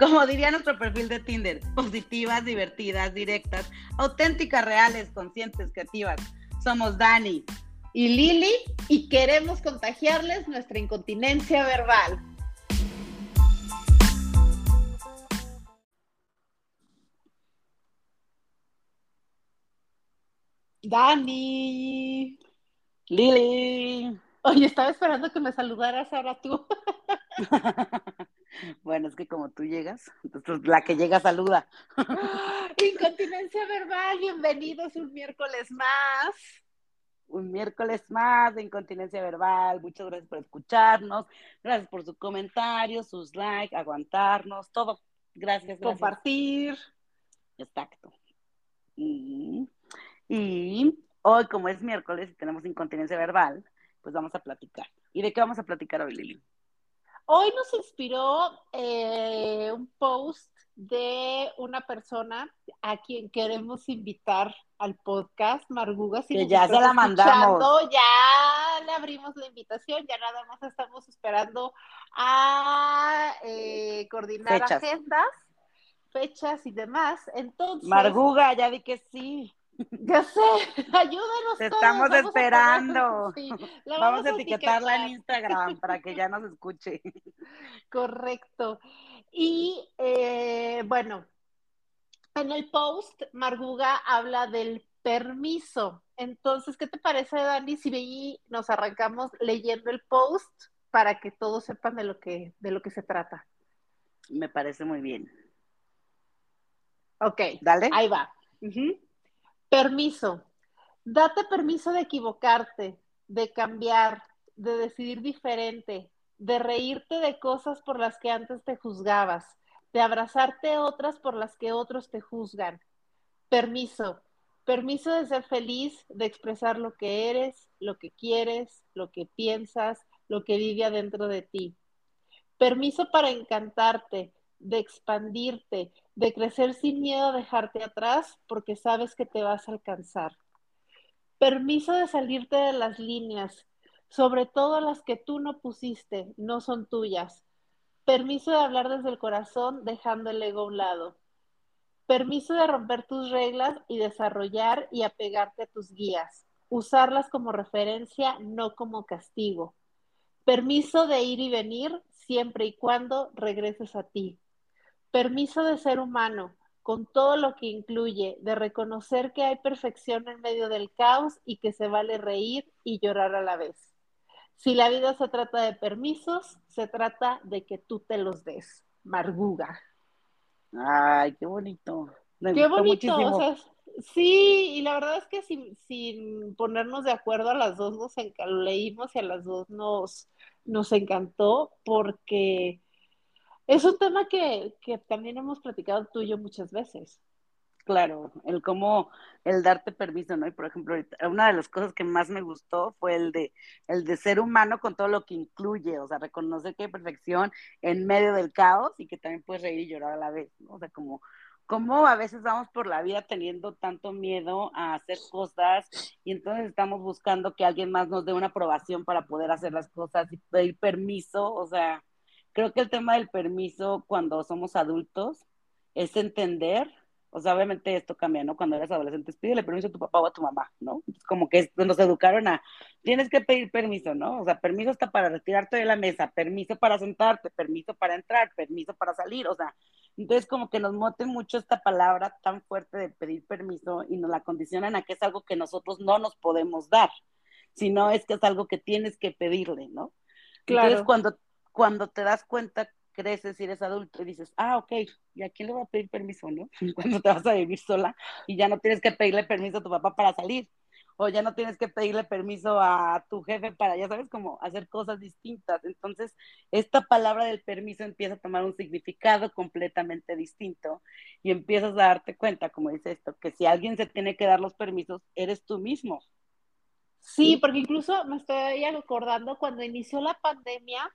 Como diría nuestro perfil de Tinder, positivas, divertidas, directas, auténticas, reales, conscientes, creativas. Somos Dani y Lili y queremos contagiarles nuestra incontinencia verbal. Dani. Lili. Oye, estaba esperando que me saludaras ahora tú. Bueno, es que como tú llegas, entonces la que llega saluda. Incontinencia verbal, bienvenidos un miércoles más. Un miércoles más de incontinencia verbal. Muchas gracias por escucharnos. Gracias por sus comentarios, sus likes, aguantarnos, todo. Gracias, gracias. Compartir. Exacto. Y, y hoy, como es miércoles y tenemos incontinencia verbal, pues vamos a platicar. ¿Y de qué vamos a platicar hoy, Lili? Hoy nos inspiró eh, un post de una persona a quien queremos invitar al podcast, Marguga. que ya se la mandamos. Ya le abrimos la invitación, ya nada más estamos esperando a eh, coordinar agendas, fechas y demás. Entonces. Marguga, ya di que sí. Ya sé, ayúdanos. Te estamos esperando. vamos, a, etiquetarla en Instagram para que ya nos escuche. Correcto. Y eh, bueno, en el post, Marguga habla del permiso. Entonces, ¿qué te parece, Dani, si nos arrancamos leyendo el post para que todos sepan de lo que, de lo que se trata? Me parece muy bien. Ok, dale. Ahí va. Permiso. Date permiso de equivocarte, de cambiar, de decidir diferente, de reírte de cosas por las que antes te juzgabas, de abrazarte otras por las que otros te juzgan. Permiso. Permiso de ser feliz, de expresar lo que eres, lo que quieres, lo que piensas, lo que vive adentro de ti. Permiso para encantarte, de expandirte, de crecer sin miedo a dejarte atrás porque sabes que te vas a alcanzar. Permiso de salirte de las líneas, sobre todo las que tú no pusiste, no son tuyas. Permiso de hablar desde el corazón dejando el ego a un lado. Permiso de romper tus reglas y desarrollar y apegarte a tus guías. Usarlas como referencia, no como castigo. Permiso de ir y venir siempre y cuando regreses a ti. Permiso de ser humano, con todo lo que incluye, de reconocer que hay perfección en medio del caos y que se vale reír y llorar a la vez. Si la vida se trata de permisos, se trata de que tú te los des. Marguga. Ay, qué bonito. qué bonito. sí, y la verdad es que sin, ponernos de acuerdo a las dos nos lo leímos y a las dos nos, nos encantó porque es un tema que, también hemos platicado tú y yo muchas veces. Claro, el cómo, el darte permiso, ¿no? Y por ejemplo, una de las cosas que más me gustó fue el de, el de ser humano con todo lo que incluye, o sea, reconocer que hay perfección en medio del caos y que también puedes reír y llorar a la vez, ¿no? O sea, como, como a veces vamos por la vida teniendo tanto miedo a hacer cosas y entonces estamos buscando que alguien más nos dé una aprobación para poder hacer las cosas y pedir permiso, o sea, creo que el tema del permiso cuando somos adultos es entender, o sea, obviamente esto cambia, ¿no? Cuando eres adolescente, pídele permiso a tu papá o a tu mamá, ¿no? Es como que nos educaron a, tienes que pedir permiso, ¿no? O sea, permiso hasta para retirarte de la mesa, permiso para sentarte, permiso para entrar, permiso para salir, o sea, entonces como que nos moten mucho esta palabra tan fuerte de pedir permiso y nos la condicionan a que es algo que nosotros no nos podemos dar, sino es que es algo que tienes que pedirle, ¿no? Claro. Entonces cuando cuando te das cuenta, creces y eres adulto y dices, ah, ok, ¿y a quién le voy a pedir permiso, no? Cuando te vas a vivir sola y ya no tienes que pedirle permiso a tu papá para salir. o ya no tienes que pedirle permiso a tu jefe para, ya sabes, como hacer cosas distintas. Entonces, esta palabra del permiso empieza a tomar un significado completamente distinto y empiezas a darte cuenta, como dice esto, que si alguien se tiene que dar los permisos, eres tú mismo. Sí, porque incluso me estoy acordando cuando inició la pandemia,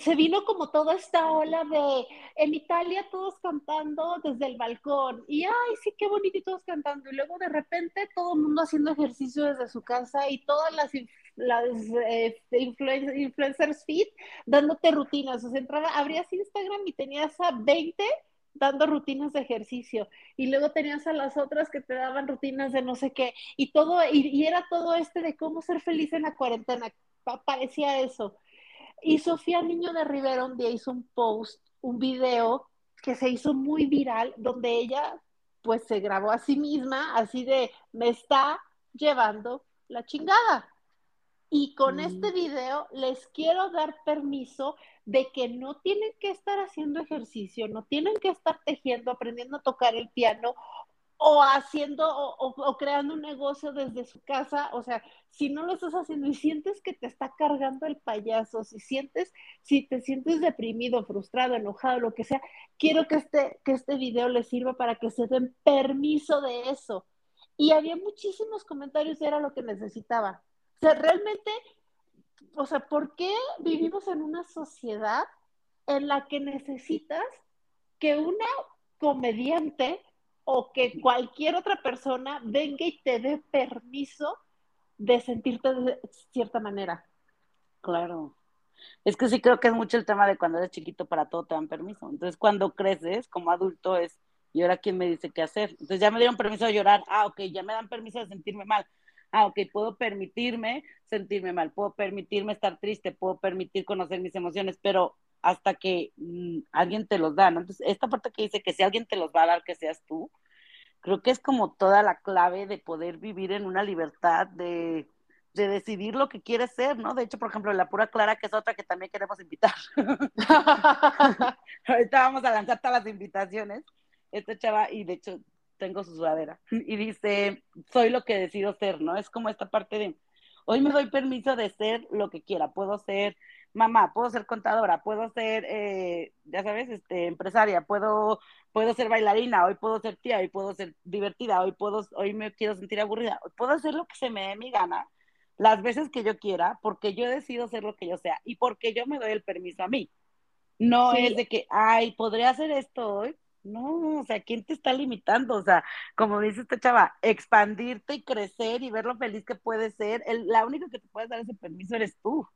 se vino como toda esta ola de en Italia todos cantando desde el balcón y ay sí qué bonito y todos cantando y luego de repente todo el mundo haciendo ejercicio desde su casa y todas las las eh, influencers fit dándote rutinas, o sea, entraba, abrías Instagram y tenías a 20 dando rutinas de ejercicio y luego tenías a las otras que te daban rutinas de no sé qué y todo y, y era todo este de cómo ser feliz en la cuarentena, parecía eso y Sofía Niño de Rivera un día hizo un post, un video que se hizo muy viral, donde ella pues se grabó a sí misma, así de, me está llevando la chingada. Y con mm. este video les quiero dar permiso de que no tienen que estar haciendo ejercicio, no tienen que estar tejiendo, aprendiendo a tocar el piano o haciendo o, creando un negocio desde su casa, o sea, si no lo estás haciendo y sientes que te está cargando el payaso, si sientes, si te sientes deprimido, frustrado, enojado, lo que sea, quiero que este, que este video les sirva para que se den permiso de eso. Y había muchísimos comentarios, era lo que necesitaba. O sea, realmente, o sea, ¿por qué vivimos en una sociedad en la que necesitas que una comediante o que cualquier otra persona venga y te dé permiso de sentirte de cierta manera. Claro. Es que sí creo que es mucho el tema de cuando eres chiquito para todo te dan permiso. Entonces cuando creces como adulto es, ¿y ahora quién me dice qué hacer? Entonces ya me dieron permiso de llorar. Ah, ok, ya me dan permiso de sentirme mal. Ah, ok, puedo permitirme sentirme mal, puedo permitirme estar triste, puedo permitir conocer mis emociones, pero hasta que mm, alguien te los da, ¿no? Entonces, esta parte que dice que si alguien te los va a dar, que seas tú, creo que es como toda la clave de poder vivir en una libertad de, de decidir lo que quieres ser, ¿no? De hecho, por ejemplo, la pura Clara, que es otra que también queremos invitar. Ahorita vamos a lanzar todas las invitaciones. Esta chava, y de hecho tengo su sudadera, y dice, soy lo que decido ser, ¿no? Es como esta parte de, hoy me doy permiso de ser lo que quiera, puedo ser mamá, puedo ser contadora, puedo ser, eh, ya sabes, este, empresaria, puedo, puedo ser bailarina, hoy puedo ser tía, hoy puedo ser divertida, hoy puedo, hoy me quiero sentir aburrida, puedo hacer lo que se me dé mi gana, las veces que yo quiera, porque yo decido ser lo que yo sea y porque yo me doy el permiso a mí. No es de que, ay, podría hacer esto hoy. No, o sea, ¿quién te está limitando? O sea, como dice esta chava, expandirte y crecer y ver lo feliz que puedes ser. El, la única que te puedes dar ese permiso eres tú.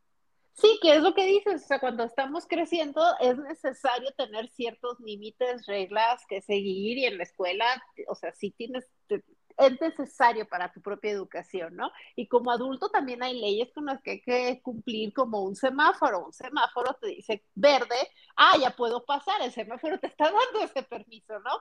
Sí, que es lo que dices, o sea, cuando estamos creciendo es necesario tener ciertos límites, reglas que seguir y en la escuela, o sea, sí tienes, es necesario para tu propia educación, ¿no? Y como adulto también hay leyes con las que hay que cumplir como un semáforo, un semáforo te dice verde, ah, ya puedo pasar, el semáforo te está dando ese permiso, ¿no?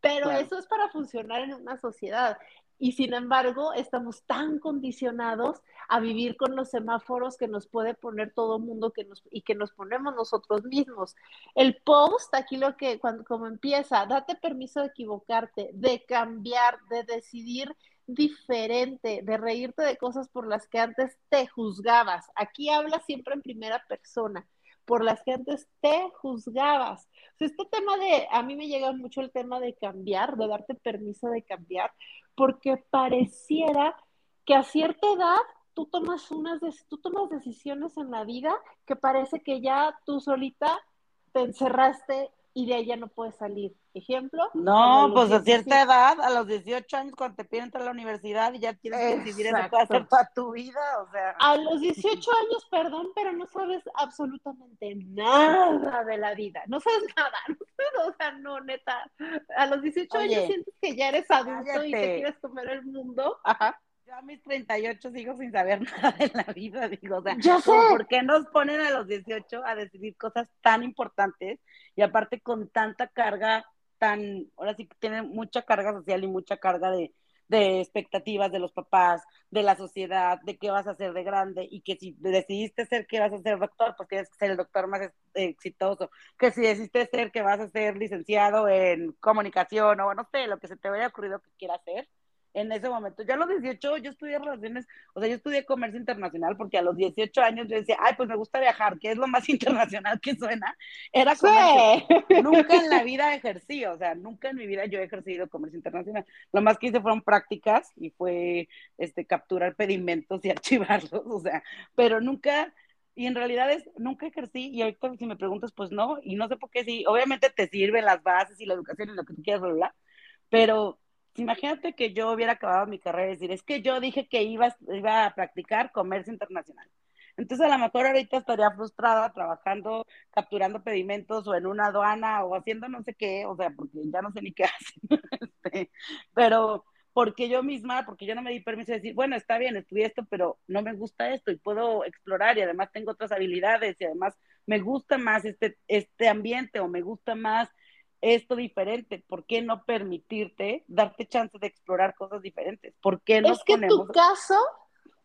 Pero eso es para funcionar en una sociedad y sin embargo estamos tan condicionados a vivir con los semáforos que nos puede poner todo el mundo que nos, y que nos ponemos nosotros mismos. El post, aquí lo que, cuando, como empieza, date permiso de equivocarte, de cambiar, de decidir diferente, de reírte de cosas por las que antes te juzgabas. Aquí habla siempre en primera persona por las que antes te juzgabas. este tema de, a mí me llega mucho el tema de cambiar, de darte permiso de cambiar, porque pareciera que a cierta edad tú tomas unas tú tomas decisiones en la vida que parece que ya tú solita te encerraste y de ella no puedes salir. Ejemplo. No, pues a cierta edad, a los 18 años, cuando te piden entrar a la universidad y ya tienes que decidir eso puede hacer toda tu vida, o sea. A los 18 años, perdón, pero no sabes absolutamente nada de la vida. No sabes nada, no, o sea, no, neta. A los 18 años sientes que ya eres adulto y te quieres comer el mundo. Ajá. Yo a mis 38 sigo sin saber nada de la vida, digo, o sea, ¿por qué nos ponen a los 18 a decidir cosas tan importantes y aparte con tanta carga tan, ahora sí que tiene mucha carga social y mucha carga de, de expectativas de los papás, de la sociedad, de qué vas a hacer de grande y que si decidiste ser que vas a ser doctor, pues tienes que ser el doctor más exitoso, que si decidiste ser que vas a ser licenciado en comunicación o no sé, lo que se te haya ocurrido que quieras hacer, en ese momento. Ya a los 18 yo estudié relaciones, o sea, yo estudié comercio internacional porque a los 18 años yo decía, ay, pues me gusta viajar, que es lo más internacional que suena. Era comercio. Nunca en la vida ejercí, o sea, nunca en mi vida yo he ejercido comercio internacional. Lo más que hice fueron prácticas y fue este, capturar pedimentos y archivarlos, o sea, pero nunca y en realidad es, nunca ejercí, y ahorita si me preguntas, pues no, y no sé por qué sí, obviamente te sirven las bases y la educación y lo que tú quieras, bla, pero imagínate que yo hubiera acabado mi carrera y decir, es que yo dije que iba, iba a practicar comercio internacional. Entonces, a lo mejor ahorita estaría frustrada trabajando, capturando pedimentos o en una aduana o haciendo no sé qué, o sea, porque ya no sé ni qué hacen. Este, pero porque yo misma, porque yo no me di permiso de decir, bueno, está bien, estudié esto, pero no me gusta esto y puedo explorar y además tengo otras habilidades y además me gusta más este, este ambiente o me gusta más esto diferente, ¿por qué no permitirte darte chance de explorar cosas diferentes? ¿Por qué no Es que tu caso,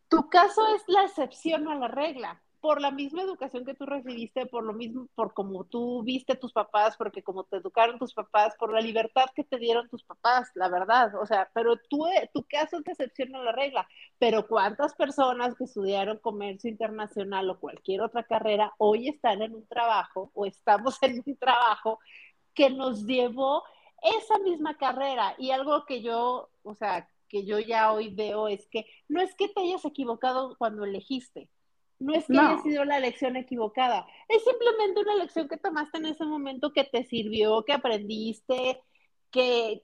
tu caso es la excepción a la regla, por la misma educación que tú recibiste, por lo mismo, por como tú viste a tus papás, porque como te educaron tus papás, por la libertad que te dieron tus papás, la verdad, o sea, pero tú, tu caso es la excepción a la regla, pero ¿cuántas personas que estudiaron comercio internacional o cualquier otra carrera hoy están en un trabajo o estamos en un trabajo que nos llevó esa misma carrera. Y algo que yo, o sea, que yo ya hoy veo es que no es que te hayas equivocado cuando elegiste, no es que haya sido la elección equivocada, es simplemente una elección que tomaste en ese momento que te sirvió, que aprendiste, que,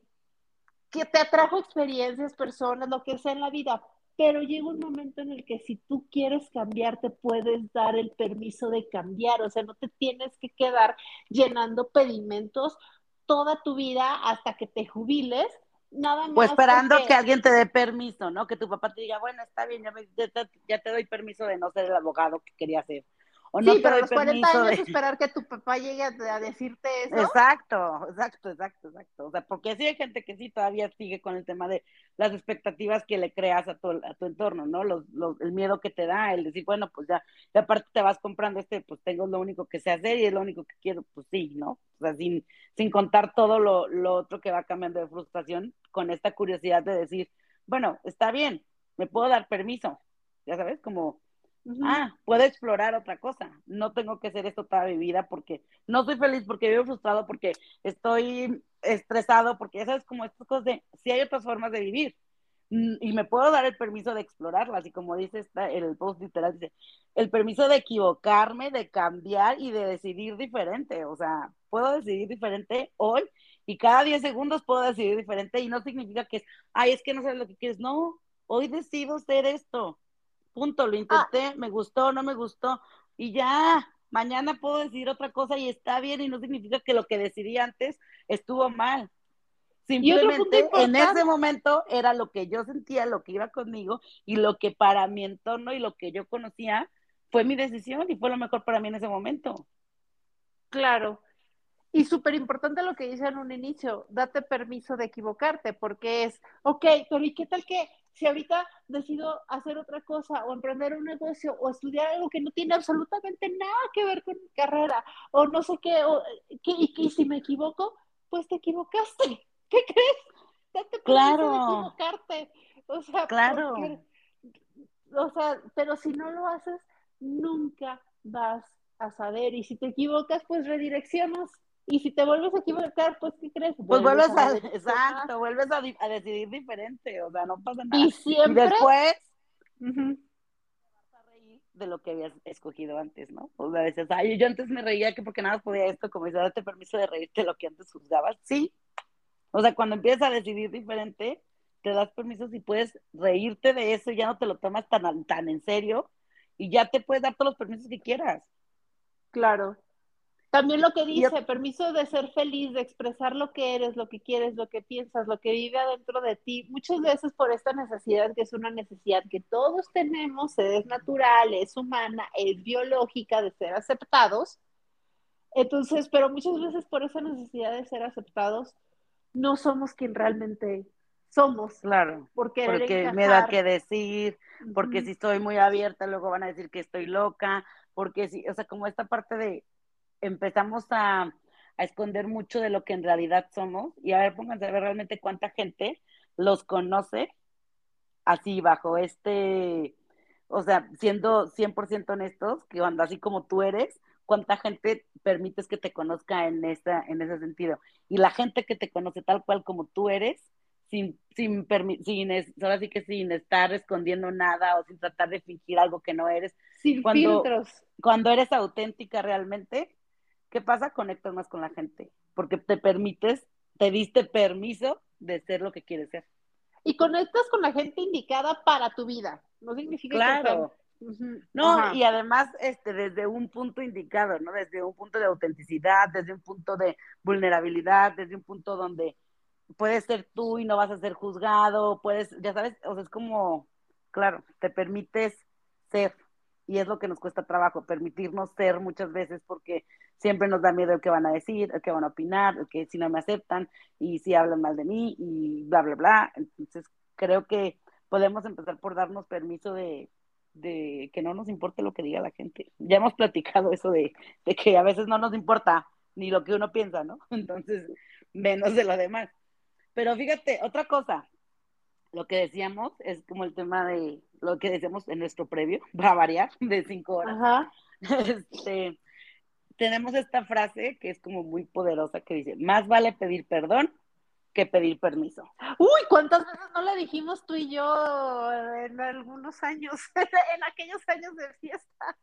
que te atrajo experiencias, personas, lo que sea en la vida. Pero llega un momento en el que si tú quieres cambiar, te puedes dar el permiso de cambiar. O sea, no te tienes que quedar llenando pedimentos toda tu vida hasta que te jubiles nada más. Pues esperando que alguien te dé permiso, ¿no? Que tu papá te diga, bueno, está bien, ya, ya, te doy permiso de no ser el abogado que quería ser sí, pero a los 40 años esperar que tu papá llegue a, decirte eso. Exacto, exacto, exacto, exacto. O sea, porque sí hay gente que sí todavía sigue con el tema de las expectativas que le creas a tu, a tu entorno, ¿no? Los, el miedo que te da, el decir, bueno, pues ya, y aparte te vas comprando este, pues tengo lo único que sé hacer y es lo único que quiero, pues sí, ¿no? O sea, sin, sin contar todo lo, lo otro que va cambiando de frustración, con esta curiosidad de decir, bueno, está bien, me puedo dar permiso, ya sabes, como Ah, puedo explorar otra cosa. No tengo que hacer esto toda mi vida porque no soy feliz, porque vivo frustrado, porque estoy estresado, porque ya sabes, como estas cosas de si hay otras formas de vivir mm, y me puedo dar el permiso de explorarlas. Y como dice esta, el post literal, dice el permiso de equivocarme, de cambiar y de decidir diferente. O sea, puedo decidir diferente hoy y cada 10 segundos puedo decidir diferente y no significa que es, ay, es que no sabes lo que quieres. No, hoy decido ser esto punto, lo ah. intenté, me gustó, no me gustó, y ya, mañana puedo decir otra cosa y está bien y no significa que lo que decidí antes estuvo mal. Simplemente en ese momento era lo que yo sentía, lo que iba conmigo y lo que para mi entorno y lo que yo conocía fue mi decisión y fue lo mejor para mí en ese momento. Claro. Y súper importante lo que dice en un inicio, date permiso de equivocarte, porque es, ok, ¿y qué tal que si ahorita decido hacer otra cosa o emprender un negocio o estudiar algo que no tiene absolutamente nada que ver con mi carrera o no sé qué, o, y, si me equivoco, pues te equivocaste. ¿Qué crees? Date claro. de equivocarte. O sea, claro. o sea, pero si no lo haces, nunca vas a saber. Y si te equivocas, pues redireccionas y si te vuelves a equivocar, pues ¿qué crees? Pues vuelves a, exacto, vuelves a, a, decidir diferente, o sea, no pasa nada. Y siempre. después vas a reír de lo que habías escogido antes, ¿no? O sea, dices, ay, yo antes me reía que porque nada podía esto, como dice, date permiso de reírte de lo que antes juzgabas. Sí. O sea, cuando empiezas a decidir diferente, te das permiso y puedes reírte de eso y ya no te lo tomas tan, tan en serio y ya te puedes dar todos los permisos que quieras. Claro. También lo que dice, permiso de ser feliz, de expresar lo que eres, lo que quieres, lo que piensas, lo que vive adentro de ti, muchas veces por esta necesidad, que es una necesidad que todos tenemos, es natural, es humana, es biológica de ser aceptados. Entonces, pero muchas veces por esa necesidad de ser aceptados, no somos quien realmente somos. Claro. Porque, me da que decir, porque si estoy muy abierta, luego van a decir que estoy loca, porque si, o sea, como esta parte de empezamos a, esconder mucho de lo que en realidad somos y a ver, pónganse a ver realmente cuánta gente los conoce así bajo este, o sea, siendo 100% honestos, que cuando así como tú eres, cuánta gente permites que te conozca en, esta, en ese sentido. Y la gente que te conoce tal cual como tú eres, sin, sin, sin ahora sí que sin estar escondiendo nada o sin tratar de fingir algo que no eres. Sin filtros. Cuando eres auténtica realmente, ¿qué pasa? Conectas más con la gente, porque te permites, te diste permiso de ser lo que quieres ser. Y conectas con la gente indicada para tu vida. No significa claro. No, y además este, desde un punto indicado, ¿no? Desde un punto de autenticidad, desde un punto de vulnerabilidad, desde un punto donde puedes ser tú y no vas a ser juzgado, puedes, ya sabes, o sea, es como, claro, te permites ser, y es lo que nos cuesta trabajo, permitirnos ser muchas veces porque siempre nos da miedo el que van a decir, el que van a opinar, el que si no me aceptan y si hablan mal de mí y bla, bla, bla. Entonces, creo que podemos empezar por darnos permiso de, de que no nos importe lo que diga la gente. Ya hemos platicado eso de, de, que a veces no nos importa ni lo que uno piensa, ¿no? Entonces, menos de lo demás. Pero fíjate, otra cosa, lo que decíamos es como el tema de lo que decíamos en nuestro previo, para variar, de cinco horas. Ajá. Este, tenemos esta frase que es como muy poderosa que dice, más vale pedir perdón que pedir permiso. Uy, ¿cuántas veces no le dijimos tú y yo en algunos años, en aquellos años de fiesta?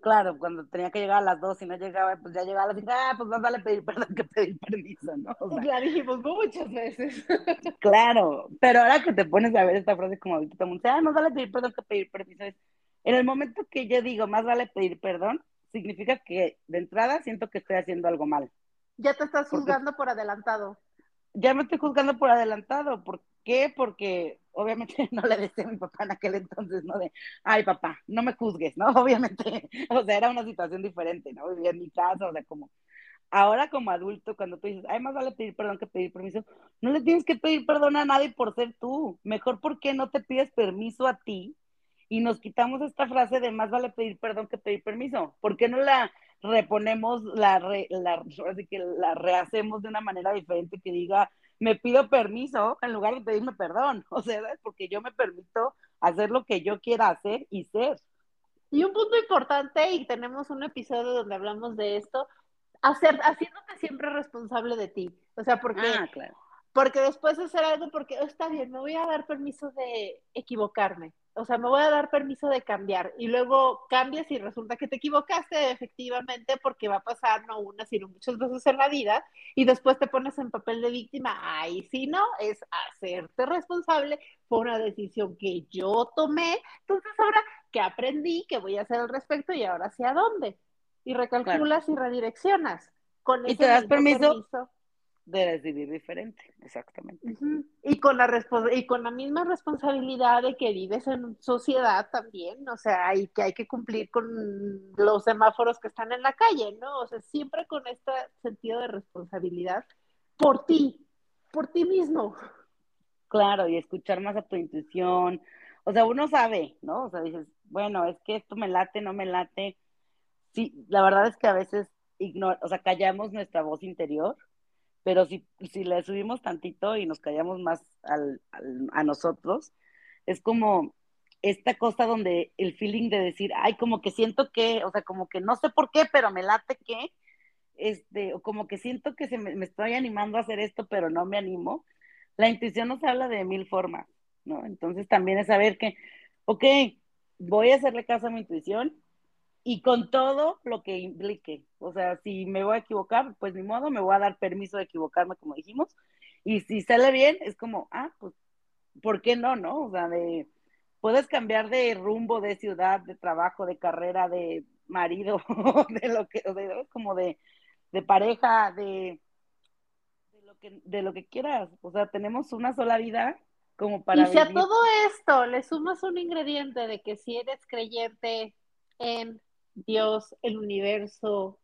Claro, cuando tenía que llegar a las dos y no llegaba, pues ya llegaba a las ah, pues más vale pedir perdón que pedir permiso, ¿no? O sea, dijimos muchas veces. Claro, pero ahora que te pones a ver esta frase como ahorita, ah, más vale pedir perdón que pedir permiso, en el momento que yo digo más vale pedir perdón, significa que de entrada siento que estoy haciendo algo mal. Ya te estás juzgando por adelantado ya me estoy juzgando por adelantado. ¿Por qué? Porque obviamente no le decía a mi papá en aquel entonces, ¿no? De, ay, papá, no me juzgues, ¿no? Obviamente, o sea, era una situación diferente, ¿no? Vivía en mi casa, o sea, como, ahora como adulto, cuando tú dices, ay, más vale pedir perdón que pedir permiso, no le tienes que pedir perdón a nadie por ser tú. Mejor, porque no te pides permiso a ti? Y nos quitamos esta frase de más vale pedir perdón que pedir permiso. ¿Por qué no la reponemos, la, la, así que la rehacemos de una manera diferente que diga, me pido permiso en lugar de pedirme perdón, o sea, porque yo me permito hacer lo que yo quiera hacer y ser. Y un punto importante, y tenemos un episodio donde hablamos de esto, hacer, haciéndote siempre responsable de ti. O sea, porque, ah, porque después de hacer algo, porque oh, está bien, me voy a dar permiso de equivocarme o sea, me voy a dar permiso de cambiar y luego cambias y resulta que te equivocaste efectivamente porque va a pasar no una, sino muchas veces en la vida y después te pones en papel de víctima. Ay, si no, es hacerte responsable por una decisión que yo tomé. Entonces ahora que aprendí, que voy a hacer al respecto y ahora sé a dónde. Y recalculas y redireccionas. Con y te das permiso de decidir diferente, exactamente. Y con la y con la misma responsabilidad de que vives en sociedad también, o sea, hay que hay que cumplir con los semáforos que están en la calle, ¿no? O sea, siempre con este sentido de responsabilidad por ti, por ti mismo. Claro, y escuchar más a tu intuición. O sea, uno sabe, ¿no? O sea, dices, bueno, es que esto me late, no me late. Sí, la verdad es que a veces ignor o sea, callamos nuestra voz interior pero si, si le subimos tantito y nos callamos más al, a nosotros, es como esta cosa donde el feeling de decir, ay, como que siento que, o sea, como que no sé por qué, pero me late que, este, o como que siento que se me, me estoy animando a hacer esto, pero no me animo. La intuición nos habla de mil formas, ¿no? Entonces también es saber que, ok, voy a hacerle caso a mi intuición, y con todo lo que implique. O sea, si me voy a equivocar, pues ni modo, me voy a dar permiso de equivocarme, como dijimos. Y si sale bien, es como, ah, pues, ¿por qué no, no? O sea, de, puedes cambiar de rumbo, de ciudad, de trabajo, de carrera, de marido, de lo que, de, como de, de pareja, de, de, lo que, de lo que quieras. O sea, tenemos una sola vida como para. Y si a todo esto le sumas un ingrediente de que si eres creyente en Dios, el universo,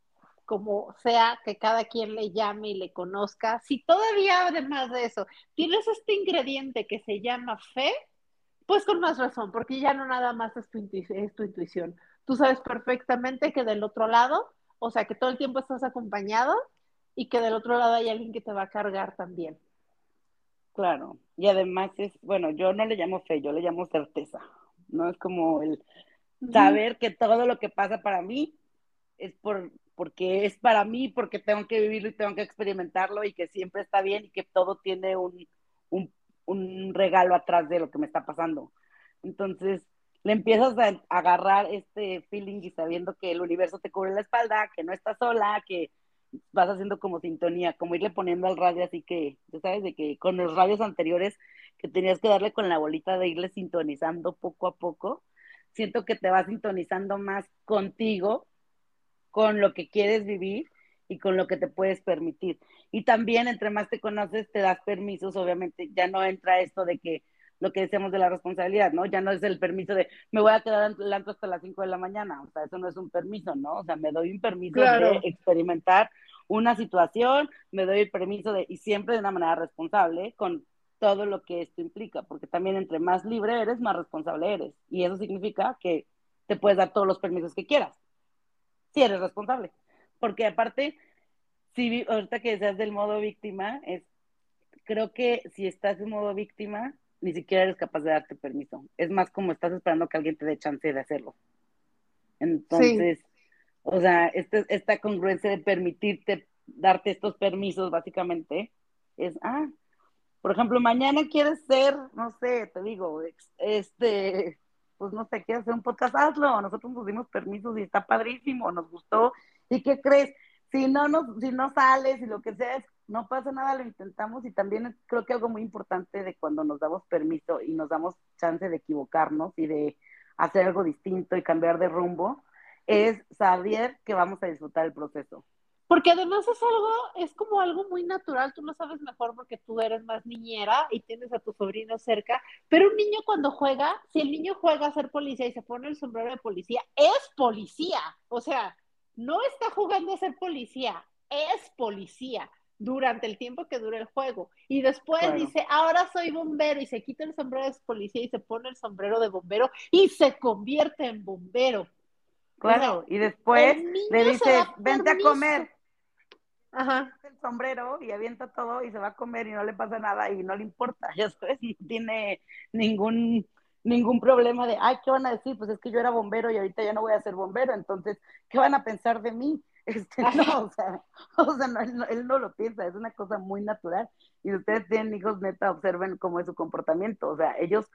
como sea que cada quien le llame y le conozca, si todavía además de eso tienes este ingrediente que se llama fe, pues con más razón, porque ya no nada más es tu, intuición. Tú sabes perfectamente que del otro lado, o sea, que todo el tiempo estás acompañado y que del otro lado hay alguien que te va a cargar también. Claro, y además es, bueno, yo no le llamo fe, yo le llamo certeza, ¿no? Es como el saber que todo lo que pasa para mí es por, porque es para mí, porque tengo que vivirlo y tengo que experimentarlo y que siempre está bien y que todo tiene un, un, un regalo atrás de lo que me está pasando. Entonces, le empiezas a agarrar este feeling y sabiendo que el universo te cubre la espalda, que no estás sola, que vas haciendo como sintonía, como irle poniendo al radio, así que, tú sabes, de que con los radios anteriores que tenías que darle con la bolita de irle sintonizando poco a poco, siento que te vas sintonizando más contigo, con lo que quieres vivir y con lo que te puedes permitir. Y también, entre más te conoces, te das permisos, obviamente, ya no entra esto de que lo que decíamos de la responsabilidad, ¿no? Ya no es el permiso de me voy a quedar adelante hasta las 5 de la mañana, o sea, eso no es un permiso, ¿no? O sea, me doy un permiso de experimentar una situación, me doy el permiso de, y siempre de una manera responsable, con todo lo que esto implica, porque también entre más libre eres, más responsable eres, y eso significa que te puedes dar todos los permisos que quieras, si eres responsable, porque aparte, si ahorita que decías del modo víctima, es, creo que si estás en modo víctima, ni siquiera eres capaz de darte permiso. Es más como estás esperando que alguien te dé chance de hacerlo. Entonces, o sea, este, esta congruencia de permitirte darte estos permisos, básicamente, es, ah, por ejemplo, mañana quieres ser, no sé, te digo, este, pues no sé, quieres hacer un podcast, hazlo. Nosotros nos dimos permisos y está padrísimo, nos gustó. ¿Y qué crees? Si no, no, si no sales y lo que sea, no pasa nada, lo intentamos y también creo que algo muy importante de cuando nos damos permiso y nos damos chance de equivocarnos y de hacer algo distinto y cambiar de rumbo, es saber que vamos a disfrutar el proceso. Porque además es algo, es como algo muy natural, tú lo sabes mejor porque tú eres más niñera y tienes a tu sobrino cerca, pero un niño cuando juega, si el niño juega a ser policía y se pone el sombrero de policía, es policía, o sea, no está jugando a ser policía, es policía durante el tiempo que dura el juego. Y después dice, ahora soy bombero y se quita el sombrero de policía y se pone el sombrero de bombero y se convierte en bombero. Claro, y después le dice, vente a comer. Ajá. El sombrero y avienta todo y se va a comer y no le pasa nada y no le importa, ya sabes, no tiene ningún ningún problema de, ay, ¿qué van a decir? Pues es que yo era bombero y ahorita ya no voy a ser bombero, entonces, ¿qué van a pensar de mí? Este, no, o sea, o sea él, no, lo piensa, es una cosa muy natural. Y ustedes tienen hijos, neta, observen cómo es su comportamiento. O sea, ellos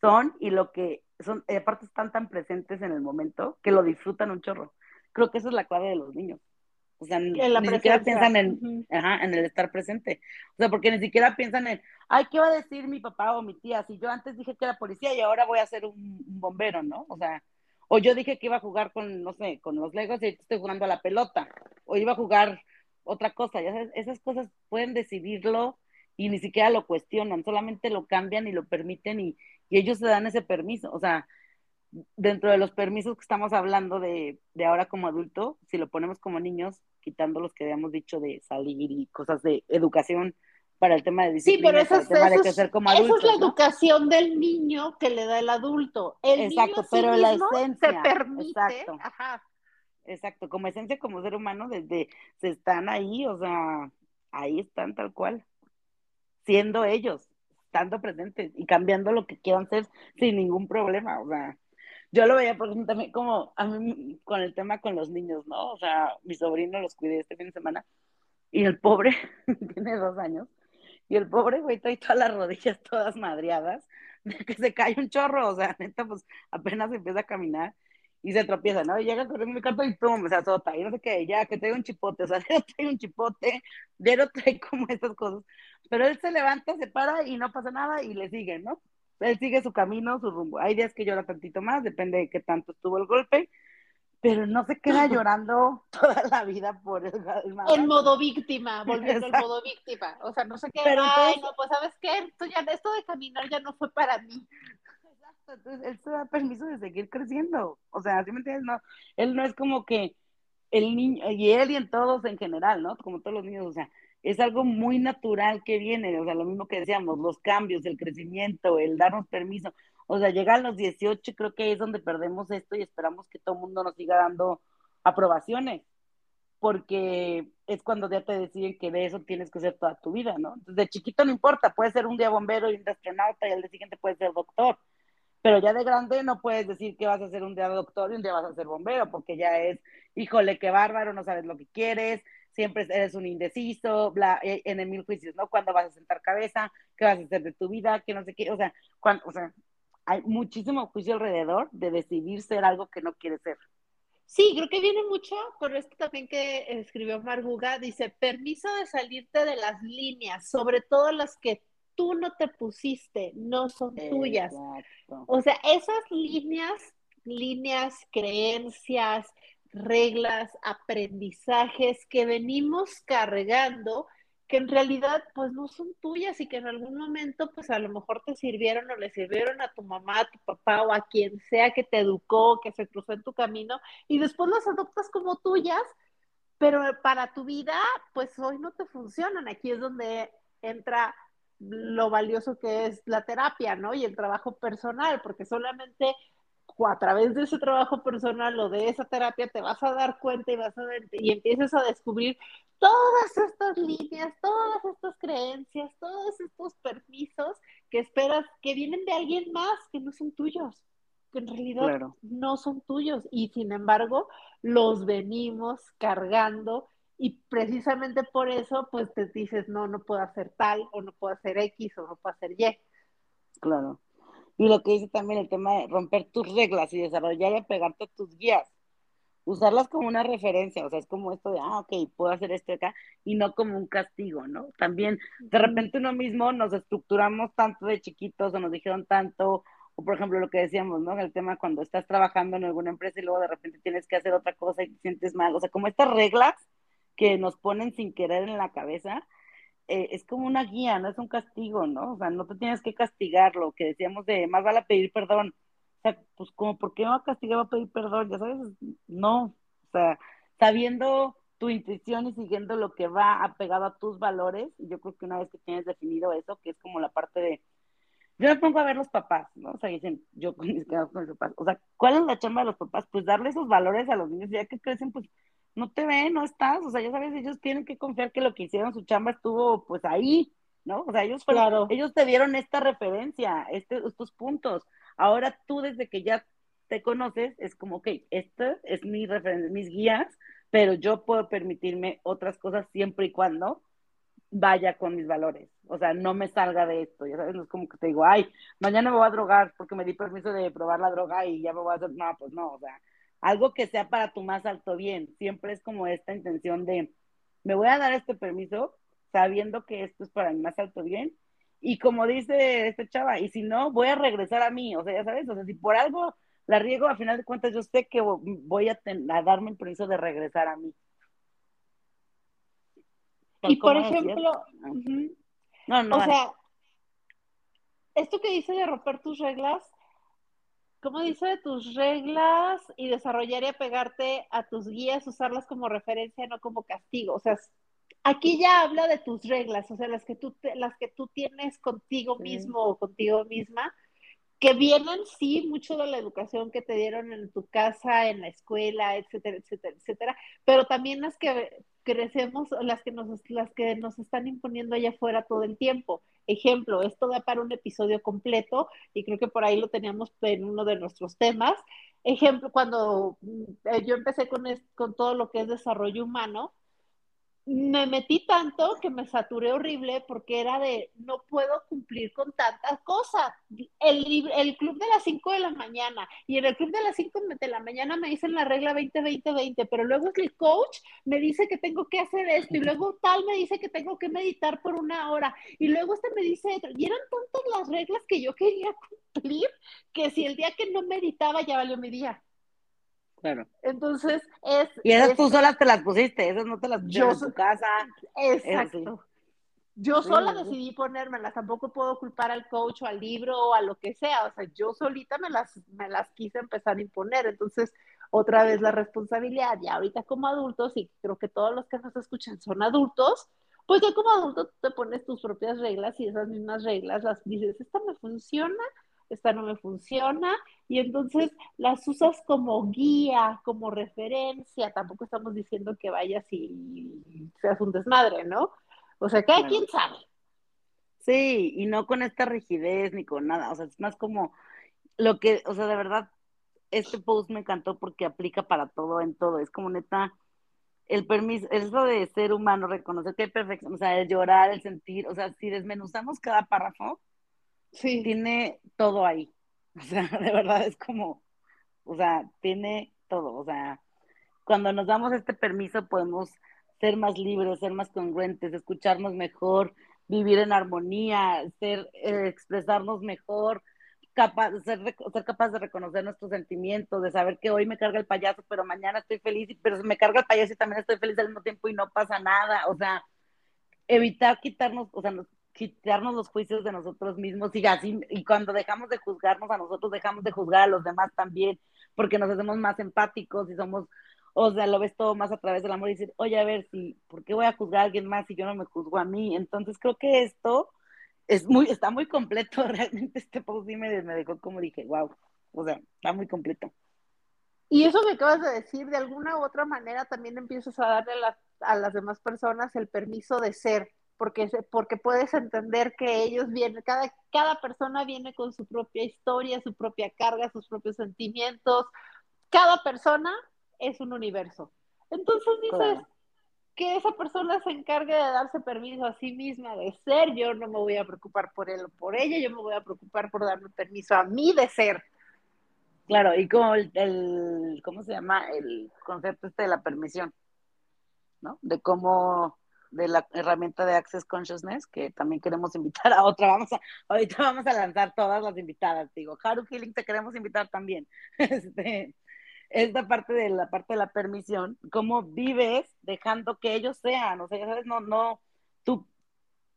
son y lo que son, aparte están tan presentes en el momento que lo disfrutan un chorro. Creo que esa es la clave de los niños. O sea, ni siquiera piensan en, en el estar presente. O sea, porque ni siquiera piensan en, ay, ¿qué va a decir mi papá o mi tía? Si yo antes dije que era policía y ahora voy a ser un bombero, ¿no? O sea, o yo dije que iba a jugar con, no sé, con los Legos y estoy jugando a la pelota. O iba a jugar otra cosa. Ya sabes, esas cosas pueden decidirlo y ni siquiera lo cuestionan, solamente lo cambian y lo permiten y, y ellos se dan ese permiso. O sea, dentro de los permisos que estamos hablando de, de, ahora como adulto, si lo ponemos como niños, quitando los que habíamos dicho de salir y cosas de educación, para el tema de disciplina, sí, pero esa, es, como adulto, esa es la educación del niño que le da el adulto. El exacto, pero la esencia se permite, exacto, exacto, como esencia como ser humano, desde se están ahí, o sea, ahí están tal cual, siendo ellos, estando presentes y cambiando lo que quieran ser sin ningún problema, o sea, yo lo veía, por ejemplo, también como a mí con el tema con los niños, ¿no? O sea, mi sobrino los cuidé este fin de semana y el pobre tiene dos años y el pobre güey trae todas las rodillas todas madreadas, de que se cae un chorro, o sea, neta, pues apenas empieza a caminar y se tropieza, ¿no? Y llega corriendo mi carta y pum, se azota, y no sé qué, ya, que trae un chipote, o sea, trae un chipote, Dero trae como estas cosas, pero él se levanta, se para y no pasa nada y le sigue, ¿no? Él sigue su camino, su rumbo. Hay días que llora tantito más, depende de qué tanto estuvo el golpe, pero no se queda llorando toda la vida por el, el En modo víctima, volviendo al modo víctima. O sea, no se queda, pero ay, no, pues sabes qué, esto, ya, esto de caminar ya no fue para mí. Exacto, entonces él se da permiso de seguir creciendo. O sea, ¿sí me entiendes? No, él no es como que el niño, y él y en todos en general, ¿no? Como todos los niños, o sea, es algo muy natural que viene, o sea, lo mismo que decíamos, los cambios, el crecimiento, el darnos permiso. O sea, llegan los 18, creo que es donde perdemos esto y esperamos que todo el mundo nos siga dando aprobaciones. porque es cuando ya te deciden que de eso tienes que ser toda tu vida, ¿no? De chiquito no importa, puedes ser un día bombero y un astronauta y al día siguiente puedes ser doctor, pero ya de grande no puedes decir que vas a ser un día doctor y un día vas a ser bombero, porque ya es, híjole, qué bárbaro, no sabes lo que quieres, siempre eres un indeciso, bla, eh, en el mil juicios, ¿no? Cuándo vas a sentar cabeza, qué vas a hacer de tu vida, qué no sé qué, o sea, cuando, o sea, hay muchísimo juicio alrededor de decidir ser algo que no quieres ser. Sí, creo que viene mucho con esto también que escribió Marguga, dice, permiso de salirte de las líneas, sobre todo las que tú no te pusiste, no son tuyas. O sea, esas líneas, líneas, creencias, reglas, aprendizajes que venimos cargando, que en realidad pues no son tuyas y que en algún momento pues a lo mejor te sirvieron o le sirvieron a tu mamá, a tu papá o a quien sea que te educó, que se cruzó en tu camino y después las adoptas como tuyas, pero para tu vida pues hoy no te funcionan. Aquí es donde entra lo valioso que es la terapia, ¿no? Y el trabajo personal, porque solamente a través de ese trabajo personal o de esa terapia te vas a dar cuenta y vas a ver, y empiezas a descubrir todas estas líneas, todas estas creencias, todos estos permisos que esperas que vienen de alguien más que no son tuyos, que en realidad no son tuyos y sin embargo los venimos cargando y precisamente por eso pues te dices no, no puedo hacer tal o no puedo hacer X o no puedo hacer Y. Claro. Y lo que dice también el tema de romper tus reglas y desarrollar y apegarte a tus guías. Usarlas como una referencia, o sea, es como esto de, ah, ok, puedo hacer esto acá, y no como un castigo, ¿no? También, de repente uno mismo nos estructuramos tanto de chiquitos o nos dijeron tanto, o por ejemplo lo que decíamos, ¿no? El tema cuando estás trabajando en alguna empresa y luego de repente tienes que hacer otra cosa y te sientes mal, o sea, como estas reglas que nos ponen sin querer en la cabeza, eh, es como una guía, no es un castigo, ¿no? O sea, no te tienes que castigar, lo que decíamos de más vale pedir perdón. O sea, pues como, ¿por qué me va a castigar, va a pedir perdón? Ya sabes, no. O sea, sabiendo tu intuición y siguiendo lo que va apegado a tus valores, yo creo que una vez que tienes definido eso, que es como la parte de, yo me pongo a ver los papás, ¿no? O sea, dicen, yo con mis con los papás, o sea, ¿cuál es la chamba de los papás? Pues darle esos valores a los niños, ya que crecen, pues no te ven, no estás, o sea, ya sabes, ellos tienen que confiar que lo que hicieron su chamba estuvo pues ahí, ¿no? O sea, ellos fueron, ellos te dieron esta referencia, este, estos puntos. Ahora tú desde que ya te conoces, es como, ok, esta es mi referencia, mis guías, pero yo puedo permitirme otras cosas siempre y cuando vaya con mis valores. O sea, no me salga de esto, ya sabes, no es como que te digo, ay, mañana me voy a drogar porque me di permiso de probar la droga y ya me voy a hacer, no, pues no, o sea, algo que sea para tu más alto bien. Siempre es como esta intención de, me voy a dar este permiso sabiendo que esto es para mi más alto bien. Y como dice este chava, y si no, voy a regresar a mí. O sea, ya sabes, o sea, si por algo la riego, a final de cuentas yo sé que voy a, darme el permiso de regresar a mí. Y por ejemplo, no, no, o sea, esto que dice de romper tus reglas, como dice, de tus reglas y desarrollar y apegarte a tus guías, usarlas como referencia, no como castigo. O sea, aquí ya habla de tus reglas, o sea, las que tú, las que tú tienes contigo mismo o contigo misma, que vienen, sí, mucho de la educación que te dieron en tu casa, en la escuela, etcétera, etcétera, etcétera, pero también las que crecemos, las que nos, las que nos están imponiendo allá afuera todo el tiempo. Ejemplo, esto da para un episodio completo y creo que por ahí lo teníamos en uno de nuestros temas. Ejemplo, cuando mm, yo empecé con, con todo lo que es desarrollo humano, me metí tanto que me saturé horrible porque era de no puedo cumplir con tantas cosas. El, el club de las 5 de la mañana y en el club de las 5 de la mañana me dicen la regla 20-20-20, pero luego el coach me dice que tengo que hacer esto y luego tal me dice que tengo que meditar por una hora y luego este me dice otro. Y eran tantas las reglas que yo quería cumplir que si el día que no meditaba ya valió mi día. Claro. Entonces, es. Y esas tú solas te las pusiste, esas no te las pusiste en tu casa. Exacto. Yo sola decidí ponérmelas, tampoco puedo culpar al coach o al libro o a lo que sea, o sea, yo solita me las, me las quise empezar a imponer, entonces otra vez la responsabilidad, ya ahorita como adultos, y creo que todos los que nos escuchan son adultos, pues ya como adulto te pones tus propias reglas y esas mismas reglas las dices, esta me funciona, esta no me funciona, y entonces las usas como guía, como referencia, tampoco estamos diciendo que vayas y seas un desmadre, ¿no? O sea, cada quien sabe. Sí, y no con esta rigidez ni con nada, o sea, es más como lo que, o sea, de verdad, este post me encantó porque aplica para todo, en todo, es como neta, el permiso, eso de ser humano, reconocer que hay perfección, o sea, el llorar, el sentir, o sea, si desmenuzamos cada párrafo, sí. tiene todo ahí, o sea, de verdad es como, o sea, tiene todo, o sea, cuando nos damos este permiso podemos ser más libres, ser más congruentes, escucharnos mejor, vivir en armonía, ser, eh, expresarnos mejor, capaz, ser, ser capaz de reconocer nuestros sentimientos, de saber que hoy me carga el payaso, pero mañana estoy feliz, pero me carga el payaso y también estoy feliz al mismo tiempo y no pasa nada, o sea, evitar quitarnos, o sea, quitarnos los juicios de nosotros mismos y así, y cuando dejamos de juzgarnos a nosotros, dejamos de juzgar a los demás también, porque nos hacemos más empáticos y somos o sea, lo ves todo más a través del amor y decir, oye, a ver, si, ¿por qué voy a juzgar a alguien más si yo no me juzgo a mí? Entonces creo que esto es muy, está muy completo, realmente este post sí me, dejó como dije, wow, o sea, está muy completo. Y eso que acabas de decir, de alguna u otra manera también empiezas a darle a, a las demás personas el permiso de ser, porque, porque puedes entender que ellos vienen, cada, cada persona viene con su propia historia, su propia carga, sus propios sentimientos. Cada persona es un universo. Entonces dices que esa persona se encargue de darse permiso a sí misma de ser, yo no me voy a preocupar por él o por ella, yo me voy a preocupar por darme permiso a mí de ser. Claro, y como el, ¿cómo se llama? El concepto este de la permisión, ¿no? De cómo, de la herramienta de Access Consciousness, que también queremos invitar a otra, vamos a, ahorita vamos a lanzar todas las invitadas, digo, Haru Killing te queremos invitar también, este, esta parte de la parte de la permisión, cómo vives dejando que ellos sean, o sea, ya sabes, no, no, tú,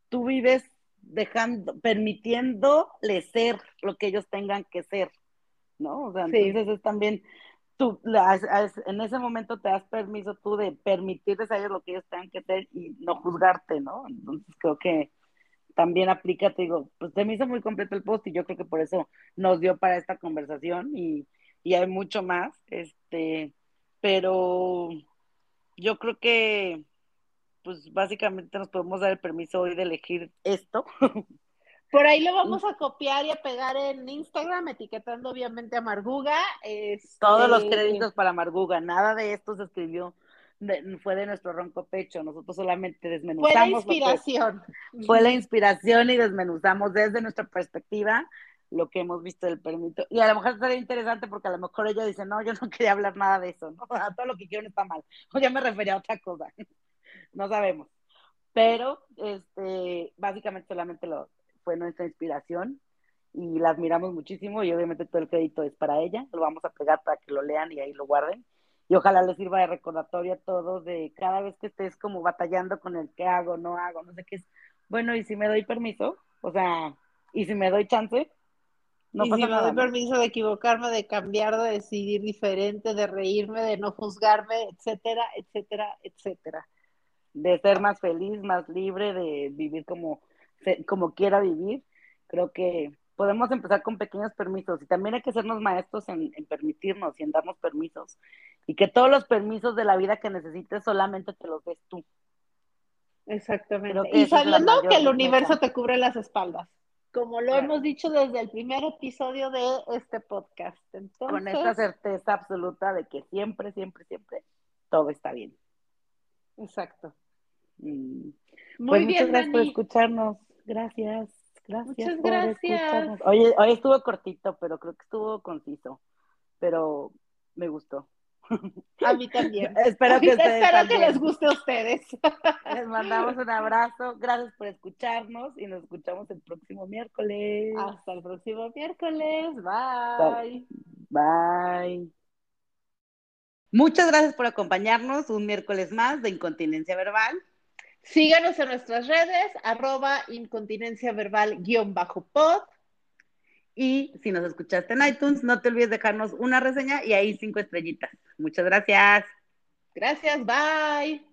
tú vives dejando, permitiéndole ser lo que ellos tengan que ser, ¿no? O sea, entonces es también, tú, en ese momento te das permiso tú de permitirles a ellos lo que ellos tengan que ser y no juzgarte, ¿no? Entonces creo que también aplica, te digo, pues te me hizo muy completo el post y yo creo que por eso nos dio para esta conversación y y hay mucho más, este, pero yo creo que pues básicamente nos podemos dar el permiso hoy de elegir esto. Por ahí lo vamos a copiar y a pegar en Instagram, etiquetando obviamente a Marguga. Todos los este, créditos para Marguga, nada de esto se escribió, fue de nuestro ronco pecho, nosotros solamente desmenuzamos. Fue la inspiración. fue la inspiración y desmenuzamos desde nuestra perspectiva lo que hemos visto del permiso. Y a lo mejor sería interesante porque a lo mejor ella dice, no, yo no quería hablar nada de eso, ¿no? todo lo que quiero está mal. O ya me refería a otra cosa. no sabemos. Pero, este, básicamente solamente lo, fue nuestra inspiración y la admiramos muchísimo y obviamente todo el crédito es para ella. Lo vamos a pegar para que lo lean y ahí lo guarden. Y ojalá les sirva de recordatorio a todos de cada vez que estés como batallando con el qué hago, no hago, no sé qué es. Bueno, y si me doy permiso, o sea, y si me doy chance, no y si me doy permiso de equivocarme, de cambiar, de decidir diferente, de reírme, de no juzgarme, etcétera, etcétera, etcétera. De ser más feliz, más libre, de vivir como, como quiera vivir. Creo que podemos empezar con pequeños permisos y también hay que sernos maestros en, permitirnos y en darnos permisos. Y que todos los permisos de la vida que necesites solamente te los des tú. Exactamente. Y sabiendo que el universo te cubre las espaldas como lo hemos dicho desde el primer episodio de este podcast. Con esta certeza absoluta de que siempre, siempre, siempre todo está bien. Exacto. Mm. Muy pues bien, muchas gracias por escucharnos. Gracias. Gracias muchas gracias. Hoy estuvo cortito, pero creo que estuvo conciso. Pero me gustó. A mí también. Espero, que, Espero que les guste a ustedes. Les mandamos un abrazo. Gracias por escucharnos y nos escuchamos el próximo miércoles. Hasta el próximo miércoles. Bye. Bye. Muchas gracias por acompañarnos un miércoles más de Incontinencia Verbal. Síganos en nuestras redes, arroba incontinencia verbal guion bajo pod. Y si nos escuchaste en iTunes, no te olvides dejarnos una reseña y ahí cinco estrellitas. Muchas gracias. Gracias, bye.